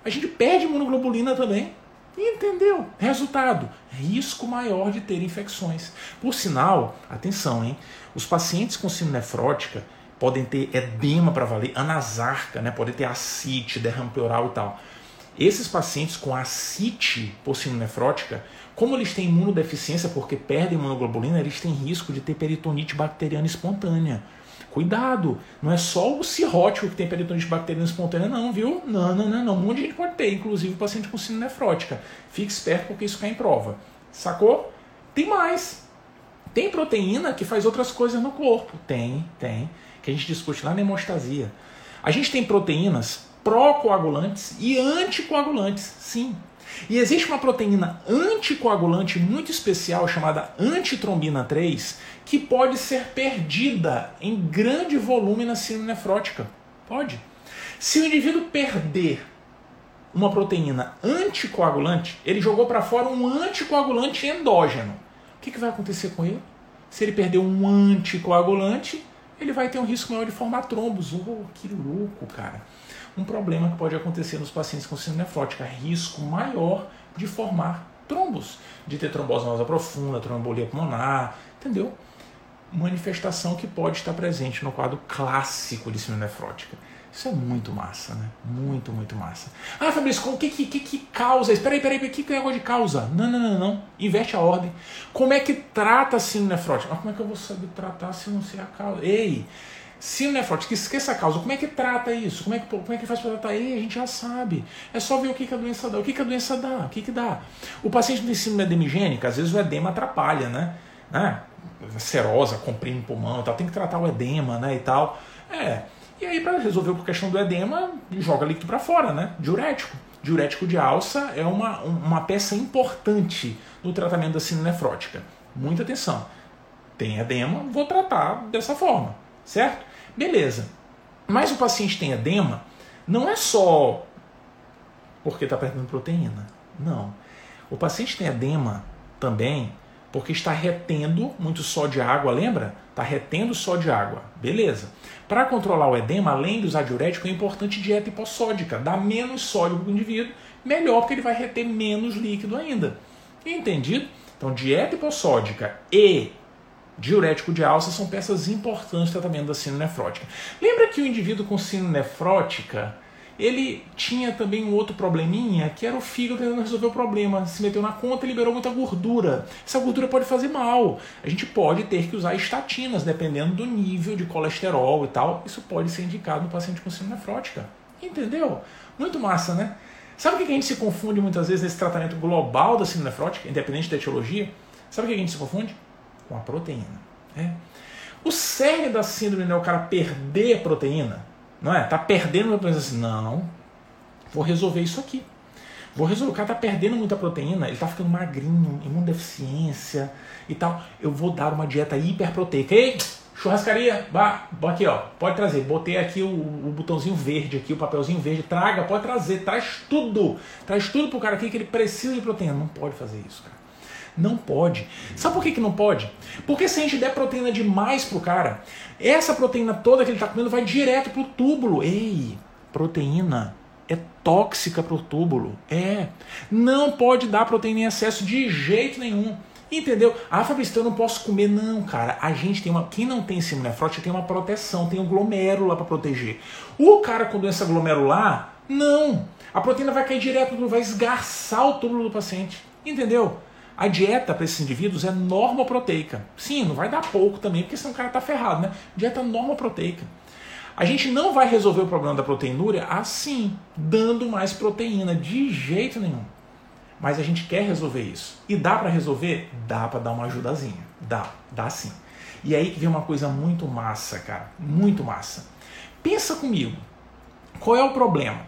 A gente perde imunoglobulina também. Entendeu? Resultado: risco maior de ter infecções. Por sinal, atenção, hein? Os pacientes com síndrome nefrótica podem ter edema para valer, anasarca, né? podem ter ascite, derrame pleural e tal. Esses pacientes com ascite nefrótica, como eles têm imunodeficiência porque perdem imunoglobulina, eles têm risco de ter peritonite bacteriana espontânea. Cuidado, não é só o cirrótico que tem peritonite bacteriana espontânea, não, viu? Não, não, não, não. Um monte de gente pode ter, inclusive paciente com síndrome nefrótica. Fique esperto porque isso cai em prova. Sacou? Tem mais. Tem proteína que faz outras coisas no corpo. Tem, tem que a gente discute lá na hemostasia. A gente tem proteínas pró-coagulantes e anticoagulantes, sim. E existe uma proteína anticoagulante muito especial chamada antitrombina 3 que pode ser perdida em grande volume na síndrome nefrótica. Pode. Se o indivíduo perder uma proteína anticoagulante, ele jogou para fora um anticoagulante endógeno. O que, que vai acontecer com ele? Se ele perder um anticoagulante, ele vai ter um risco maior de formar trombos. Oh, que louco, cara. Um problema que pode acontecer nos pacientes com síndrome nefrótica, risco maior de formar trombos, de ter trombose venosa profunda, trombolia pulmonar, entendeu? Manifestação que pode estar presente no quadro clássico de síndrome nefrótica. Isso é muito massa, né? Muito, muito massa. Ah, Fabrício, o que, que, que, causa isso? Peraí, peraí, que, que é negócio de causa? Não, não, não, não. Inverte a ordem. Como é que trata síndrome nefrótica? Mas como é que eu vou saber tratar se não sei a causa? Ei, síndrome nefrótica, esqueça a causa. Como é que trata isso? Como é que, como é que faz para tratar? Ei, a gente já sabe. É só ver o que, que a doença dá. O que, que a doença dá? O que, que dá? O paciente tem síndrome edemigênica, às vezes o edema atrapalha, né? né? Serosa, comprime pulmão e tal. Tem que tratar o edema, né? E tal. É. E aí, para resolver a questão do edema, joga líquido para fora, né? Diurético. Diurético de alça é uma, uma peça importante no tratamento da síndrome nefrótica. Muita atenção. Tem edema, vou tratar dessa forma, certo? Beleza. Mas o paciente tem edema, não é só porque está perdendo proteína. Não. O paciente tem edema também porque está retendo muito só de água, lembra? Está retendo só de água. Beleza. Para controlar o edema, além de usar diurético, é importante dieta hipossódica. Dá menos sódio para o indivíduo, melhor porque ele vai reter menos líquido ainda. Entendido? Então, dieta hipossódica e diurético de alça são peças importantes no tratamento da síndrome nefrótica. Lembra que o indivíduo com síndrome nefrótica ele tinha também um outro probleminha, que era o fígado tentando resolver o problema. Se meteu na conta e liberou muita gordura. Essa gordura pode fazer mal. A gente pode ter que usar estatinas, dependendo do nível de colesterol e tal. Isso pode ser indicado no paciente com síndrome nefrótica. Entendeu? Muito massa, né? Sabe o que a gente se confunde muitas vezes nesse tratamento global da síndrome nefrótica, independente da etiologia? Sabe o que a gente se confunde? Com a proteína. É. O cerne da síndrome é o cara perder proteína, não é? Tá perdendo muita proteína. Assim, não, vou resolver isso aqui. Vou resolver. O cara tá perdendo muita proteína, ele tá ficando magrinho, imunodeficiência e tal. Eu vou dar uma dieta hiperproteica. Ei, churrascaria, bah, aqui ó, pode trazer. Botei aqui o, o, botãozinho verde, aqui o papelzinho verde. Traga, pode trazer, traz tudo. Traz tudo pro cara aqui que ele precisa de proteína. Não pode fazer isso, cara. Não pode. Sabe por que, que não pode? Porque se a gente der proteína demais pro cara, essa proteína toda que ele está comendo vai direto pro túbulo. Ei, proteína é tóxica pro túbulo. É. Não pode dar proteína em excesso de jeito nenhum. Entendeu? Ah, Fabrício, eu não posso comer. Não, cara. A gente tem uma. Quem não tem nefrótica tem uma proteção, tem um para proteger. O cara com doença glomerular, não. A proteína vai cair direto, vai esgarçar o túbulo do paciente. Entendeu? A dieta para esses indivíduos é normoproteica. Sim, não vai dar pouco também, porque senão o cara está ferrado, né? Dieta normoproteica. A gente não vai resolver o problema da proteinúria assim, dando mais proteína, de jeito nenhum. Mas a gente quer resolver isso. E dá para resolver? Dá para dar uma ajudazinha. Dá, dá sim. E aí que vem uma coisa muito massa, cara. Muito massa. Pensa comigo. Qual é o problema?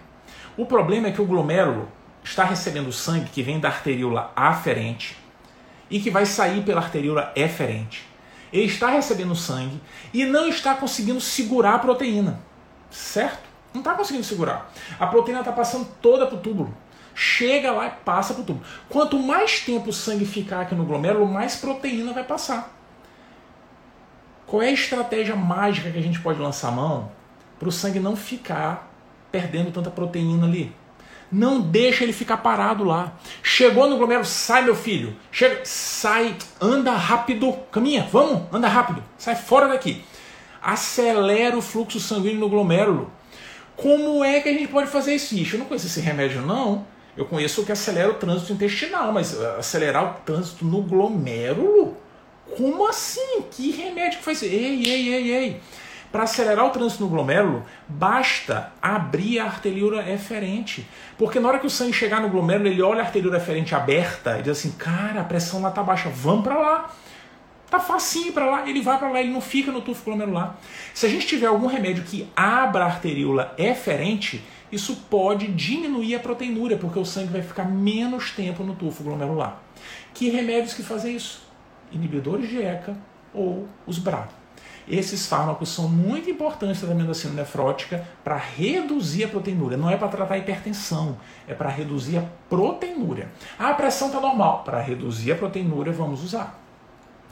O problema é que o glomérulo está recebendo sangue que vem da arteríola aferente e que vai sair pela arteríola eferente. Ele está recebendo sangue e não está conseguindo segurar a proteína. Certo? Não está conseguindo segurar. A proteína está passando toda para o túbulo. Chega lá e passa para o túbulo. Quanto mais tempo o sangue ficar aqui no glomérulo, mais proteína vai passar. Qual é a estratégia mágica que a gente pode lançar a mão para o sangue não ficar perdendo tanta proteína ali? Não deixa ele ficar parado lá. Chegou no glomérulo, sai meu filho. Chega, sai, anda rápido, caminha, vamos, anda rápido, sai fora daqui. Acelera o fluxo sanguíneo no glomérulo. Como é que a gente pode fazer isso? Ixi, eu não conheço esse remédio não. Eu conheço o que acelera o trânsito intestinal, mas uh, acelerar o trânsito no glomérulo? Como assim? Que remédio que faz? Ei, ei, ei, ei. Para acelerar o trânsito no glomérulo, basta abrir a arteriura eferente. Porque na hora que o sangue chegar no glomérulo, ele olha a arteriura eferente aberta e diz assim: cara, a pressão lá tá baixa, vamos para lá. Tá facinho para lá, ele vai para lá, ele não fica no tufo glomerular. Se a gente tiver algum remédio que abra a arteríola eferente, isso pode diminuir a proteinúria, porque o sangue vai ficar menos tempo no tufo glomerular. Que remédios que fazem isso? inibidores de ECA ou os BRA. Esses fármacos são muito importantes no tratamento da síndrome nefrótica para reduzir a proteinúria. Não é para tratar a hipertensão, é para reduzir a proteinúria. Ah, a pressão está normal. Para reduzir a proteinúria, vamos usar.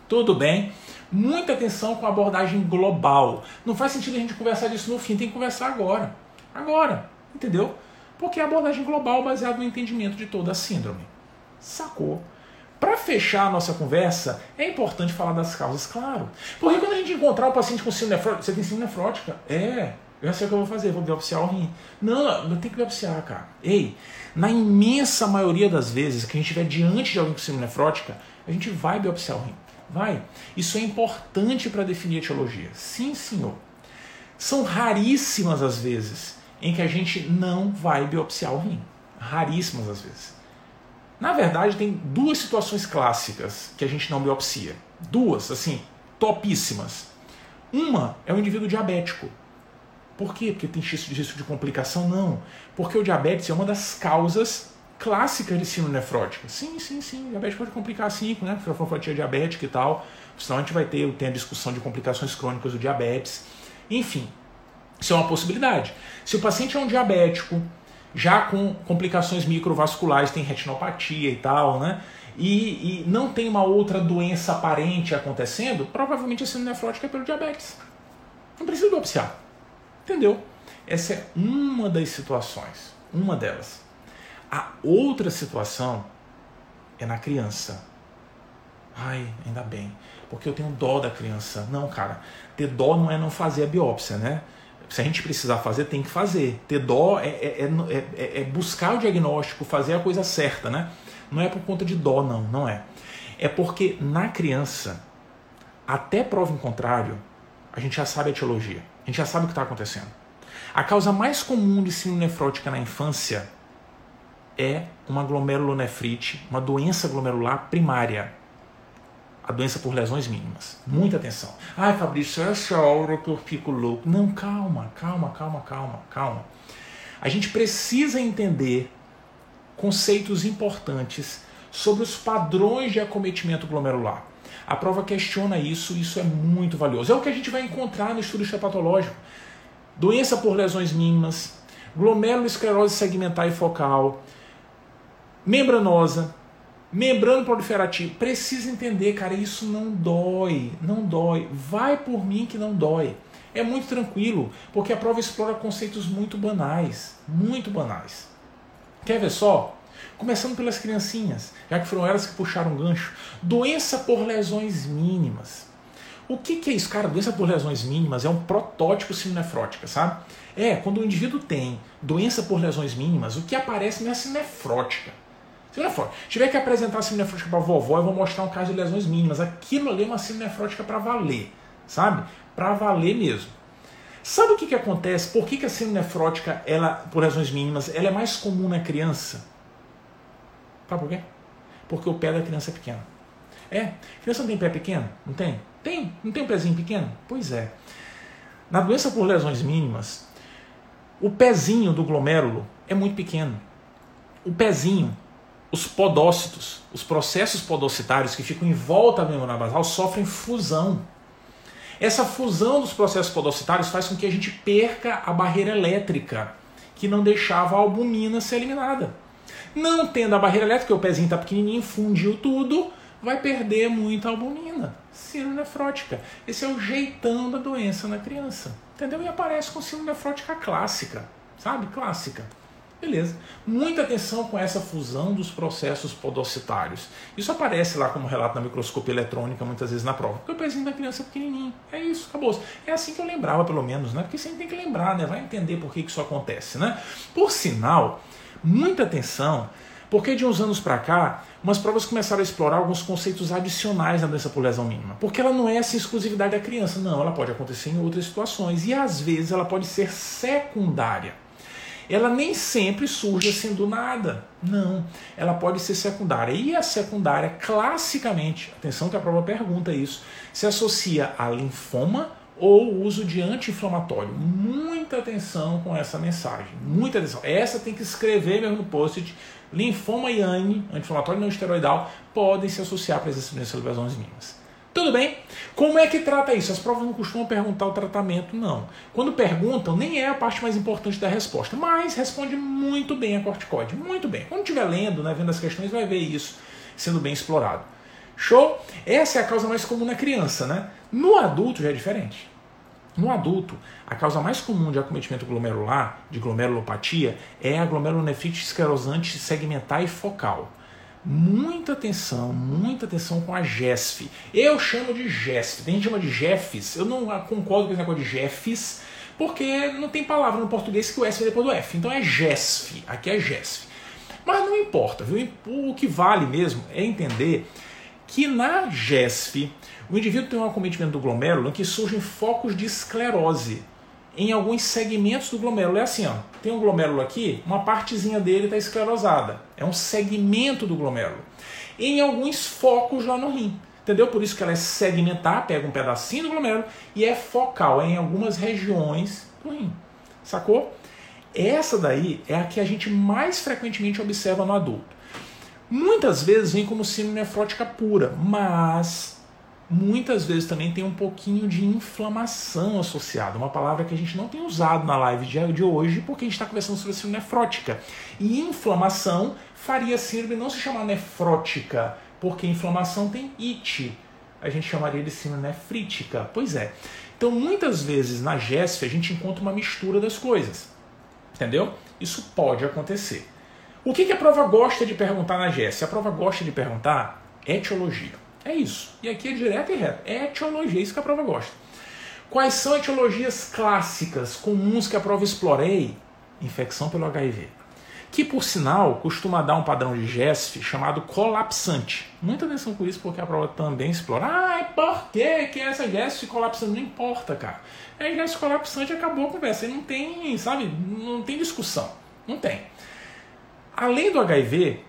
Tudo bem? Muita atenção com a abordagem global. Não faz sentido a gente conversar disso no fim, tem que conversar agora. Agora, entendeu? Porque é a abordagem global baseada no entendimento de toda a síndrome. Sacou? Para fechar a nossa conversa, é importante falar das causas, claro. Porque quando a gente encontrar o paciente com síndrome nefrótica, você tem síndrome nefrótica? É, eu sei o que eu vou fazer, vou biopsiar o rim. Não, não tem que biopsiar, cara. Ei, na imensa maioria das vezes que a gente estiver diante de alguém com síndrome nefrótica, a gente vai biopsiar o rim. Vai. Isso é importante para definir a etiologia. Sim, senhor. São raríssimas as vezes em que a gente não vai biopsiar o rim. Raríssimas as vezes. Na verdade, tem duas situações clássicas que a gente não biopsia. Duas, assim, topíssimas. Uma é o indivíduo diabético. Por quê? Porque tem risco de, complicação? Não. Porque o diabetes é uma das causas clássicas de síndrome nefrótica. Sim, sim, sim. Diabetes pode complicar sim, né? Fatia diabética e tal. Senão a gente vai ter tem a discussão de complicações crônicas do diabetes. Enfim, isso é uma possibilidade. Se o paciente é um diabético, já com complicações microvasculares, tem retinopatia e tal, né? E, e, não tem uma outra doença aparente acontecendo, provavelmente a síndrome nefrótica é pelo diabetes. Não precisa biopsiar. Entendeu? Essa é uma das situações, uma delas. A outra situação é na criança. Ai, ainda bem, porque eu tenho dó da criança. Não, cara, ter dó não é não fazer a biópsia, né? Se a gente precisar fazer, tem que fazer. Ter dó é, é, é, é, buscar o diagnóstico, fazer a coisa certa, né? Não é por conta de dó, não, não é. É porque na criança, até prova em contrário, a gente já sabe a etiologia, a gente já sabe o que está acontecendo. A causa mais comum de síndrome nefrótica na infância é uma glomerulonefrite, uma doença glomerular primária a doença por lesões mínimas. Muita atenção. Ai, Fabrício, essa hora que eu fico louco. Não, calma, calma, calma, calma, calma. A gente precisa entender conceitos importantes sobre os padrões de acometimento glomerular. A prova questiona isso, isso é muito valioso. É o que a gente vai encontrar no estudo histopatológico. Doença por lesões mínimas, glomerulosclerose segmentar e focal, membranosa, Membrana proliferativa, precisa entender, cara, isso não dói, não dói. Vai por mim que não dói. É muito tranquilo, porque a prova explora conceitos muito banais, muito banais. Quer ver só? Começando pelas criancinhas, já que foram elas que puxaram o gancho. Doença por lesões mínimas. O que, que é isso, cara? Doença por lesões mínimas é um protótipo nefrótica, sabe? É, quando o indivíduo tem doença por lesões mínimas, o que aparece não é. Síndrome nefrótica. Se tiver que apresentar a síndrome nefrótica para vovó, eu vou mostrar um caso de lesões mínimas. Aquilo ali é uma síndrome nefrótica para valer, sabe? Para valer mesmo. Sabe o que, que acontece? Por que, que a síndrome nefrótica, ela, por razões mínimas, ela é mais comum na criança? Sabe por quê? Porque o pé da criança é pequeno. É, criança não tem pé pequeno? Não tem? Tem, não tem um pezinho pequeno? Pois é. Na doença por lesões mínimas, o pezinho do glomérulo é muito pequeno. O pezinho, os podócitos, os processos podocitários que ficam em volta da membrana basal sofrem fusão. Essa fusão dos processos podocitários faz com que a gente perca a barreira elétrica que não deixava a albumina ser eliminada. Não tendo a barreira elétrica, o pezinho está pequenininho, fundiu tudo, vai perder muita albumina. Síndrome nefrótica. Esse é o jeitão da doença na criança. Entendeu? E aparece com síndrome nefrótica clássica. Sabe? Clássica. Beleza. Muita atenção com essa fusão dos processos podocitários. Isso aparece lá como relato na microscopia eletrônica, muitas vezes na prova. Porque o pezinho da criança é pequenininho. É isso, acabou. É assim que eu lembrava, pelo menos, né? Porque sempre tem que lembrar, né? Vai entender por que isso acontece, né? Por sinal, muita atenção porque de uns anos para cá, umas provas começaram a explorar alguns conceitos adicionais na doença por lesão mínima. Porque ela não é essa exclusividade da criança, não, ela pode acontecer em outras situações e às vezes ela pode ser secundária. Ela nem sempre surge assim do nada. Não, ela pode ser secundária. E a secundária, classicamente, atenção que a prova pergunta isso, se associa a linfoma ou uso de anti-inflamatório. Muita atenção com essa mensagem, muita atenção. Essa tem que escrever mesmo no post-it linfoma e ANE, anti-inflamatório não esteroidal, podem se associar para essas doenças lesões mínimas. Tudo bem? Como é que trata isso? As provas não costumam perguntar o tratamento, não. Quando perguntam, nem é a parte mais importante da resposta, mas responde muito bem a corticoide. Muito bem. Quando estiver lendo, né, vendo as questões, vai ver isso sendo bem explorado. Show? Essa é a causa mais comum na criança, né? No adulto já é diferente. No adulto, a causa mais comum de acometimento glomerular, de glomerulopatia, é a glomerulonefrite esclerosante segmentar e focal. Muita atenção, muita atenção com a GESF. Eu chamo de GESF, tem gente que chama de GEFs, eu não concordo com esse negócio de GEFs, porque não tem palavra no português que o S vem depois do F, então é GESF, aqui é GESF. Mas não importa, viu? o que vale mesmo é entender que na GESF o indivíduo tem um acometimento do glomérulo em que surgem focos de esclerose em alguns segmentos do glomérulo. É assim, ó, tem um glomérulo aqui, uma partezinha dele está esclerosada. É um segmento do glomérulo. Em alguns focos lá no rim. Entendeu? Por isso que ela é segmentar, pega um pedacinho do glomérulo e é focal, é em algumas regiões do rim. Sacou? Essa daí é a que a gente mais frequentemente observa no adulto. Muitas vezes vem como síndrome nefrótica pura, mas muitas vezes também tem um pouquinho de inflamação associada, uma palavra que a gente não tem usado na live de hoje porque a gente está conversando sobre a síndrome nefrótica. E inflamação faria a síndrome não se chamar nefrótica, porque inflamação tem it. A gente chamaria de síndrome nefrítica. Pois é. Então, muitas vezes na GESF a gente encontra uma mistura das coisas. Entendeu? Isso pode acontecer. O que, que a prova gosta de perguntar na GESF? A prova gosta de perguntar etiologia. É isso. E aqui é direto e reto. É etiologia, isso que a prova gosta. Quais são etiologias clássicas, comuns que a prova explorei? Infecção pelo HIV. Que, por sinal, costuma dar um padrão de GESF chamado colapsante. Muita atenção com isso, porque a prova também explora. Ah, é por que, que essa GESF colapsante? Não importa, cara. É GESF colapsante acabou a conversa. Não tem, sabe, não tem discussão. Não tem. Além do HIV,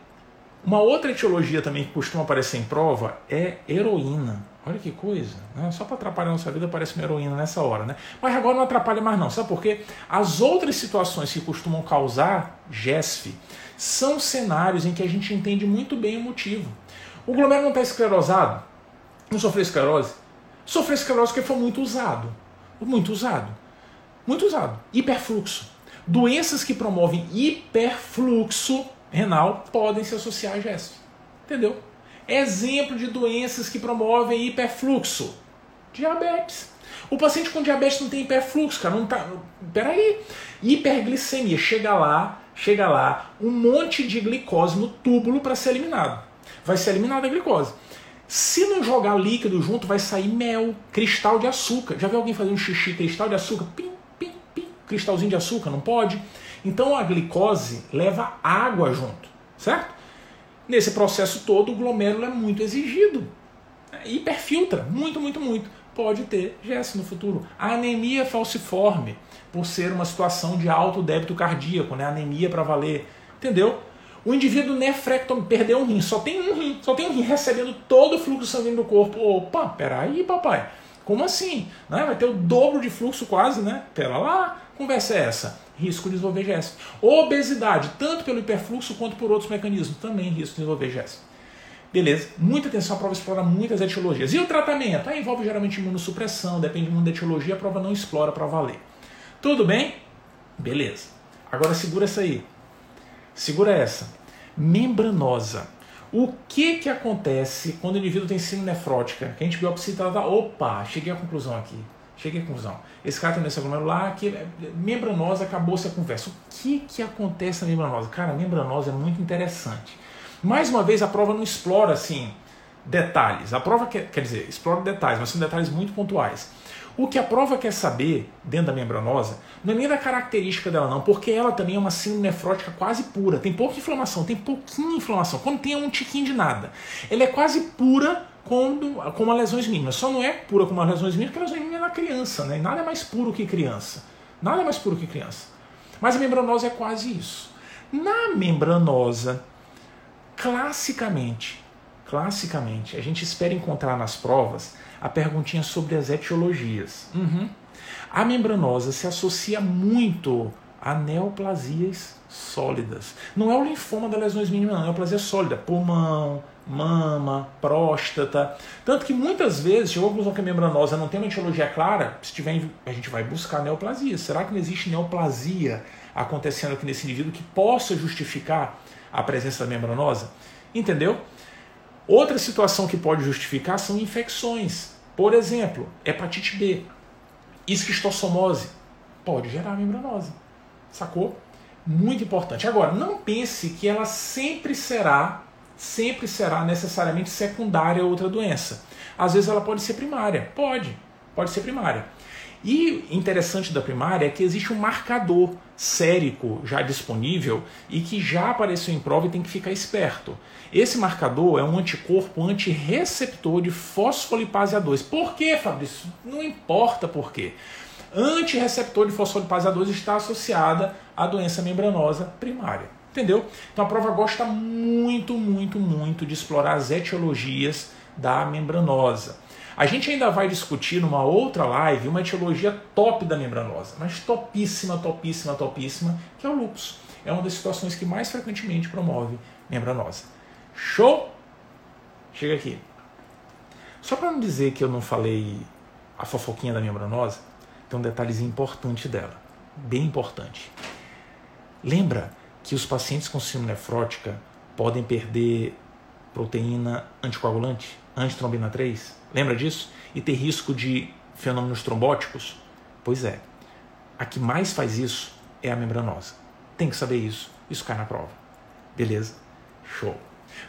uma outra etiologia também que costuma aparecer em prova é heroína. Olha que coisa, né? Só para atrapalhar a nossa vida parece uma heroína nessa hora, né? Mas agora não atrapalha mais não, sabe por quê? As outras situações que costumam causar GESF são cenários em que a gente entende muito bem o motivo. O glomérulo não está esclerosado, não sofreu esclerose? Sofreu esclerose porque foi muito usado. Muito usado. Muito usado. Hiperfluxo. Doenças que promovem hiperfluxo renal podem se associar a GESF. Entendeu? Exemplo de doenças que promovem hiperfluxo. Diabetes. O paciente com diabetes não tem hiperfluxo, cara. Não tá. Peraí. Hiperglicemia. Chega lá, chega lá, um monte de glicose no túbulo para ser eliminado. Vai ser eliminada a glicose. Se não jogar líquido junto, vai sair mel, cristal de açúcar. Já viu alguém fazer um xixi cristal de açúcar? Pim, pim, pim. Cristalzinho de açúcar, não pode? Então a glicose leva água junto, certo? Nesse processo todo, o glomérulo é muito exigido. Hiperfiltra, muito, muito, muito. pode ter GES no futuro. A anemia falciforme, por ser uma situação de alto débito cardíaco, né? anemia para valer, entendeu? O indivíduo nefrectomia, perdeu um rim, só tem um rim, só tem um rim recebendo todo o fluxo sanguíneo do corpo. Opa, peraí, papai, como assim? Né? Vai ter o dobro de fluxo quase, né? Pera lá, conversa é essa? Risco de desenvolver GES. Obesidade, tanto pelo hiperfluxo quanto por outros mecanismos, também risco de desenvolver GES. Beleza, muita atenção, a prova explora muitas etiologias. E o tratamento? Envolve geralmente imunossupressão, depende muito da etiologia, a prova não explora para valer. Tudo bem? Beleza. Agora segura essa aí. Segura essa. Membranosa. O que que acontece quando o indivíduo tem síndrome nefrótica? Que a gente biopsia e tá, opa, cheguei à conclusão aqui. Cheguei à conclusão. Esse cara tem doença glomerular, que é membranosa, acabou-se a conversa. O que que acontece na membranosa? Cara, a membranosa é muito interessante. Mais uma vez, a prova não explora assim detalhes. A prova quer, quer dizer, explora detalhes, mas são detalhes muito pontuais. O que a prova quer saber dentro da membranosa não é nem da característica dela, não, porque ela também é uma síndrome nefrótica quase pura. Tem pouca inflamação, tem pouquinha inflamação. Quando tem um tiquinho de nada. Ela é quase pura como, como lesões mínimas. Só não é pura como as lesões mínimas, porque a lesões mínimas é na criança, né? nada é mais puro que criança. Nada é mais puro que criança. Mas a membranosa é quase isso. Na membranosa, classicamente, classicamente, a gente espera encontrar nas provas a perguntinha sobre as etiologias. Uhum. A membranosa se associa muito a neoplasias sólidas. Não é o linfoma das lesões mínimas, não, é neoplasia sólida. Pulmão, mama, próstata. Tanto que muitas vezes chegou a conclusão que a membranosa não tem uma etiologia clara, se tiver, a gente vai buscar neoplasia. Será que não existe neoplasia acontecendo aqui nesse indivíduo que possa justificar a presença da membranosa? Entendeu? Outra situação que pode justificar são infecções. Por exemplo, hepatite B, esquistossomose, pode gerar membranose. Sacou? Muito importante. Agora, não pense que ela sempre será, sempre será necessariamente secundária a outra doença. Às vezes ela pode ser primária. Pode, pode ser primária. E interessante da primária é que existe um marcador sérico já disponível e que já apareceu em prova e tem que ficar esperto. Esse marcador é um anticorpo antirreceptor de fosfolipase A2. Por quê, Fabrício? Não importa por quê. Antirreceptor de fosfolipase A2 está associada à doença membranosa primária. Entendeu? Então a prova gosta muito, muito, muito de explorar as etiologias da membranosa. A gente ainda vai discutir numa outra live uma etiologia top da membranosa, mas topíssima, topíssima, topíssima, que é o lúpus. É uma das situações que mais frequentemente promove membranosa. Show? Chega aqui. Só para não dizer que eu não falei a fofoquinha da membranosa, tem um detalhezinho importante dela, bem importante. Lembra que os pacientes com síndrome nefrótica podem perder proteína anticoagulante, antitrombina 3? Lembra disso? E ter risco de fenômenos trombóticos? Pois é. A que mais faz isso é a membranosa. Tem que saber isso. Isso cai na prova. Beleza? Show.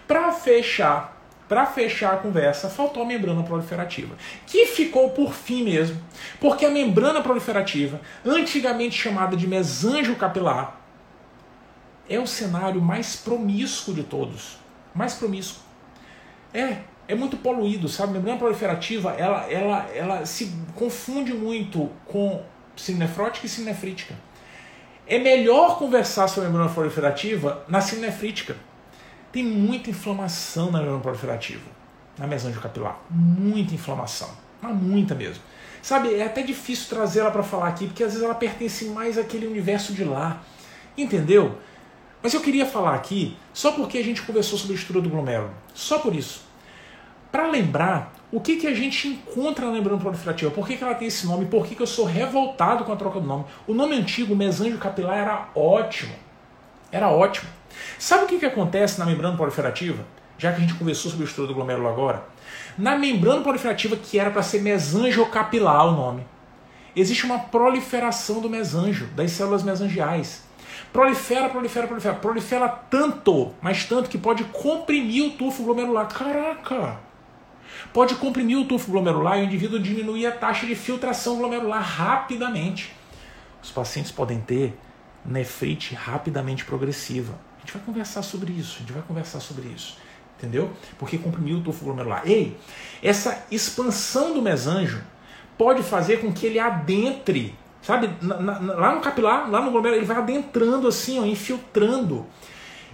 Para fechar, para fechar a conversa, faltou a membrana proliferativa, que ficou por fim mesmo, porque a membrana proliferativa, antigamente chamada de mesanjo capilar, é o cenário mais promíscuo de todos. Mais promíscuo. É, é muito poluído, sabe? A membrana proliferativa, ela, ela, ela se confunde muito com sinefrótica e sinefrítica. É melhor conversar sobre membrana proliferativa na sinefrítica. Tem muita inflamação na membrana proliferativa, na mesângia capilar. Muita inflamação, mas muita mesmo. Sabe, é até difícil trazê-la para falar aqui, porque às vezes ela pertence mais àquele universo de lá. Entendeu? Mas eu queria falar aqui só porque a gente conversou sobre a estrutura do glomérulo. Só por isso para lembrar o que, que a gente encontra na membrana proliferativa, por que, que ela tem esse nome, por que, que eu sou revoltado com a troca do nome. O nome antigo, mesângio capilar, era ótimo. Era ótimo. Sabe o que, que acontece na membrana proliferativa? Já que a gente conversou sobre o estudo do glomérulo agora. Na membrana proliferativa, que era para ser mesângio capilar o nome, existe uma proliferação do mesângio, das células mesangiais. Prolifera, prolifera, prolifera. Prolifera tanto, mas tanto que pode comprimir o tufo glomerular. Caraca! Pode comprimir o tufo glomerular e o indivíduo diminuir a taxa de filtração glomerular rapidamente. Os pacientes podem ter nefrite rapidamente progressiva. A gente vai conversar sobre isso, a gente vai conversar sobre isso. Entendeu? Porque comprimiu o tufo glomerular. Ei, essa expansão do mesanjo pode fazer com que ele adentre, sabe? Na, na, lá no capilar, lá no glomérulo, ele vai adentrando assim, ó, infiltrando.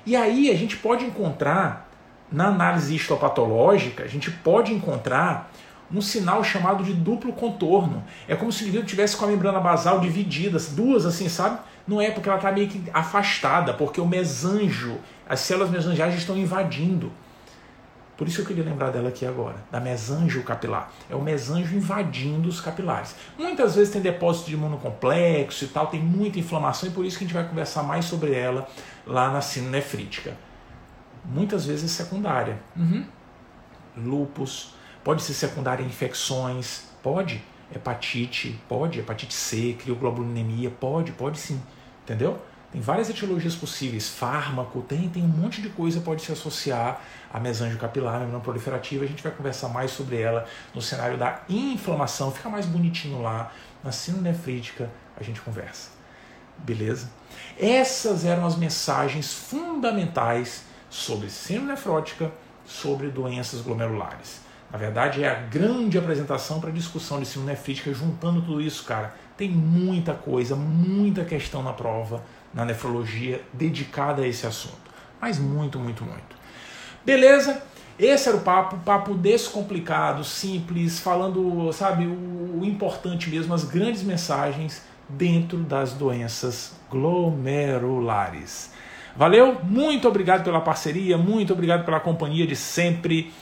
E aí a gente pode encontrar, na análise histopatológica, a gente pode encontrar um sinal chamado de duplo contorno. É como se o indivíduo tivesse com a membrana basal dividida, duas assim, sabe? Não é porque ela está meio que afastada, porque o mesanjo, as células mesangiais estão invadindo. Por isso eu queria lembrar dela aqui agora, da mesanjo capilar. É o mesanjo invadindo os capilares. Muitas vezes tem depósito de imunocomplexo e tal, tem muita inflamação e por isso que a gente vai conversar mais sobre ela lá na nefrítica. Muitas vezes secundária. Uhum. Lupus, pode ser secundária a infecções, pode. Hepatite, pode. Hepatite C, crioglobulinemia, pode, pode sim. Entendeu? Tem várias etiologias possíveis, fármaco, tem, tem um monte de coisa pode se associar a mesanjo capilar, membrana proliferativa. A gente vai conversar mais sobre ela no cenário da inflamação, fica mais bonitinho lá. Na síndrome nefrítica a gente conversa. Beleza? Essas eram as mensagens fundamentais sobre síndrome nefrótica, sobre doenças glomerulares. Na verdade, é a grande apresentação para discussão de síndrome nefrítica, juntando tudo isso, cara. Tem muita coisa, muita questão na prova, na nefrologia, dedicada a esse assunto. Mas muito, muito, muito. Beleza? Esse era o papo, papo descomplicado, simples, falando, sabe, o, o importante mesmo, as grandes mensagens dentro das doenças glomerulares. Valeu? Muito obrigado pela parceria, muito obrigado pela companhia de sempre.